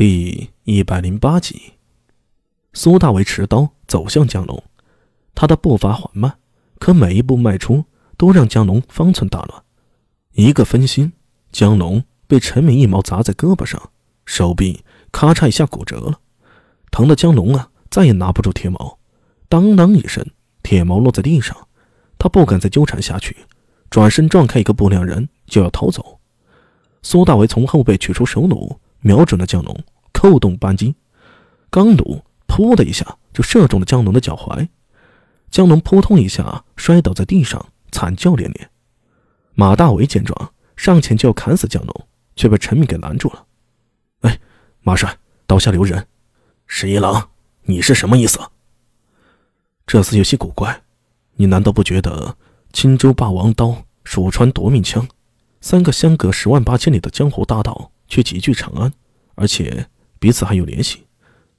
第一百零八集，苏大为持刀走向江龙，他的步伐缓慢，可每一步迈出都让江龙方寸大乱。一个分心，江龙被陈敏一矛砸在胳膊上，手臂咔嚓一下骨折了，疼的江龙啊再也拿不住铁矛，当当一声，铁矛落在地上，他不敢再纠缠下去，转身撞开一个不良人就要逃走。苏大为从后背取出手弩，瞄准了江龙。扣动扳机，钢弩“噗”的一下就射中了江龙的脚踝，江龙扑通一下摔倒在地上，惨叫连连。马大为见状，上前就要砍死江龙，却被陈敏给拦住了。“哎，马帅，刀下留人！”十一郎，你是什么意思？这厮有些古怪，你难道不觉得青州霸王刀、蜀川夺命枪，三个相隔十万八千里的江湖大道，却集聚长安，而且……彼此还有联系，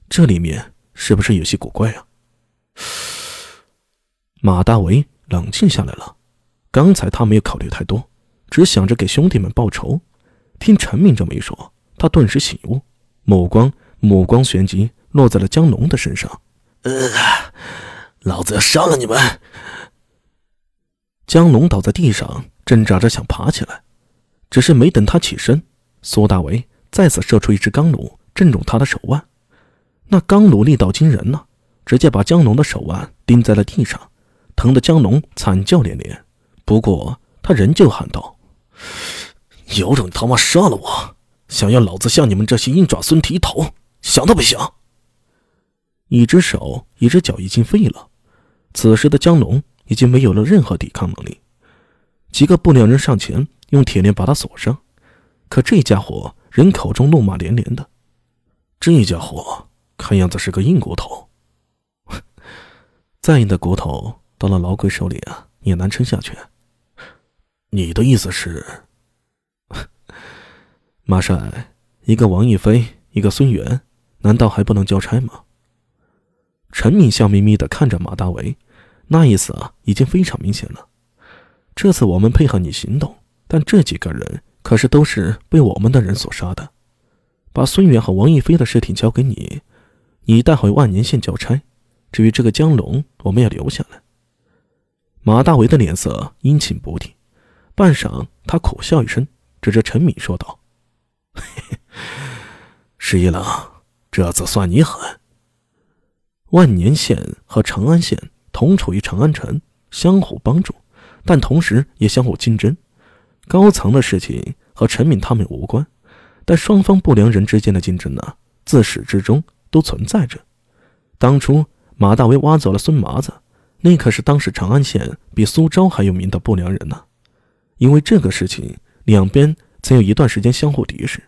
这里面是不是有些古怪啊？马大为冷静下来了，刚才他没有考虑太多，只想着给兄弟们报仇。听陈明这么一说，他顿时醒悟，目光目光旋即落在了江龙的身上。老子要杀了你们！江龙倒在地上，挣扎着想爬起来，只是没等他起身，苏大为再次射出一只钢弩。正中他的手腕，那钢弩力道惊人呢，直接把江龙的手腕钉在了地上，疼得江龙惨叫连连。不过他仍旧喊道：“有种他妈杀了我！想要老子向你们这些鹰爪孙低头，想都别想！”一只手、一只脚已经废了，此时的江龙已经没有了任何抵抗能力。几个不良人上前用铁链把他锁上，可这家伙人口中怒骂连连的。这家伙看样子是个硬骨头，再硬的骨头到了老鬼手里啊，也难撑下去。你的意思是，马帅，一个王一飞，一个孙元，难道还不能交差吗？陈敏笑眯眯的看着马大为，那意思啊，已经非常明显了。这次我们配合你行动，但这几个人可是都是被我们的人所杀的。把孙远和王一飞的尸体交给你，你带回万年县交差。至于这个江龙，我们要留下来。马大为的脸色阴晴不定，半晌，他苦笑一声，指着陈敏说道：“十一郎，这次算你狠。万年县和长安县同处于长安城，相互帮助，但同时也相互竞争。高层的事情和陈敏他们无关。”但双方不良人之间的竞争呢，自始至终都存在着。当初马大为挖走了孙麻子，那可是当时长安县比苏州还有名的不良人呢。因为这个事情，两边曾有一段时间相互敌视，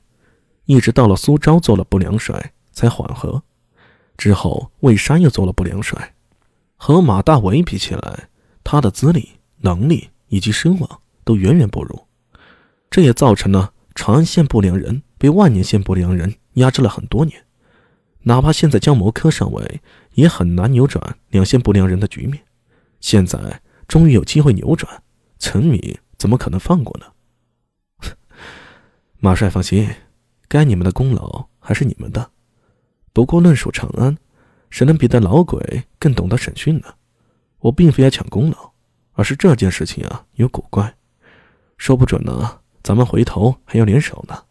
一直到了苏州做了不良帅才缓和。之后魏山又做了不良帅，和马大为比起来，他的资历、能力以及声望都远远不如，这也造成了。长安县不良人被万年县不良人压制了很多年，哪怕现在江谋科上位，也很难扭转两县不良人的局面。现在终于有机会扭转，陈敏怎么可能放过呢？马帅放心，该你们的功劳还是你们的。不过论属长安，谁能比得老鬼更懂得审讯呢？我并非要抢功劳，而是这件事情啊有古怪，说不准呢。咱们回头还要联手呢，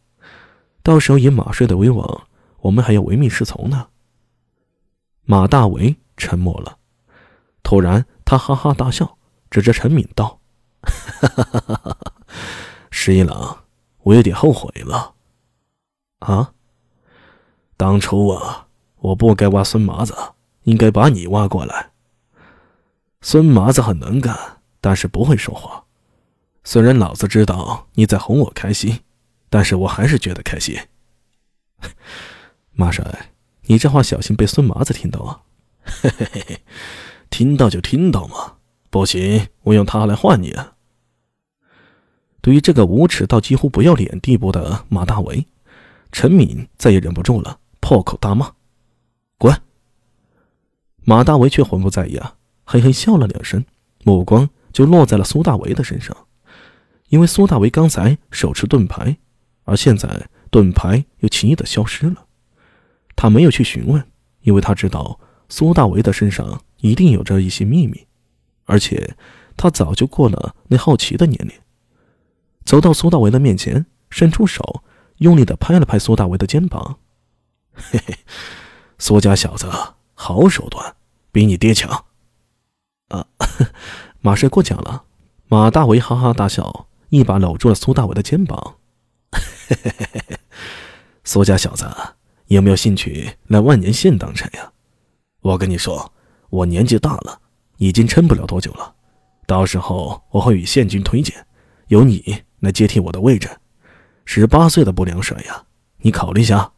到时候以马帅的威望，我们还要唯命是从呢。马大为沉默了，突然他哈哈大笑，指着陈敏道：“哈哈哈哈哈！十一郎，我有点后悔了。啊，当初啊，我不该挖孙麻子，应该把你挖过来。孙麻子很能干，但是不会说话。”虽然老子知道你在哄我开心，但是我还是觉得开心。马帅，你这话小心被孙麻子听到啊！嘿嘿嘿嘿，听到就听到嘛，不行，我用他来换你啊！对于这个无耻到几乎不要脸地步的马大为，陈敏再也忍不住了，破口大骂：“滚！”马大为却浑不在意啊，嘿嘿笑了两声，目光就落在了苏大为的身上。因为苏大为刚才手持盾牌，而现在盾牌又轻易的消失了，他没有去询问，因为他知道苏大为的身上一定有着一些秘密，而且他早就过了那好奇的年龄。走到苏大为的面前，伸出手，用力的拍了拍苏大为的肩膀：“嘿嘿，苏家小子，好手段，比你爹强。”啊，马帅过奖了。马大为哈哈大笑，一把搂住了苏大伟的肩膀：“，苏家小子。”有没有兴趣来万年县当差呀？我跟你说，我年纪大了，已经撑不了多久了。到时候我会与县君推荐，由你来接替我的位置。十八岁的不良帅呀，你考虑一下。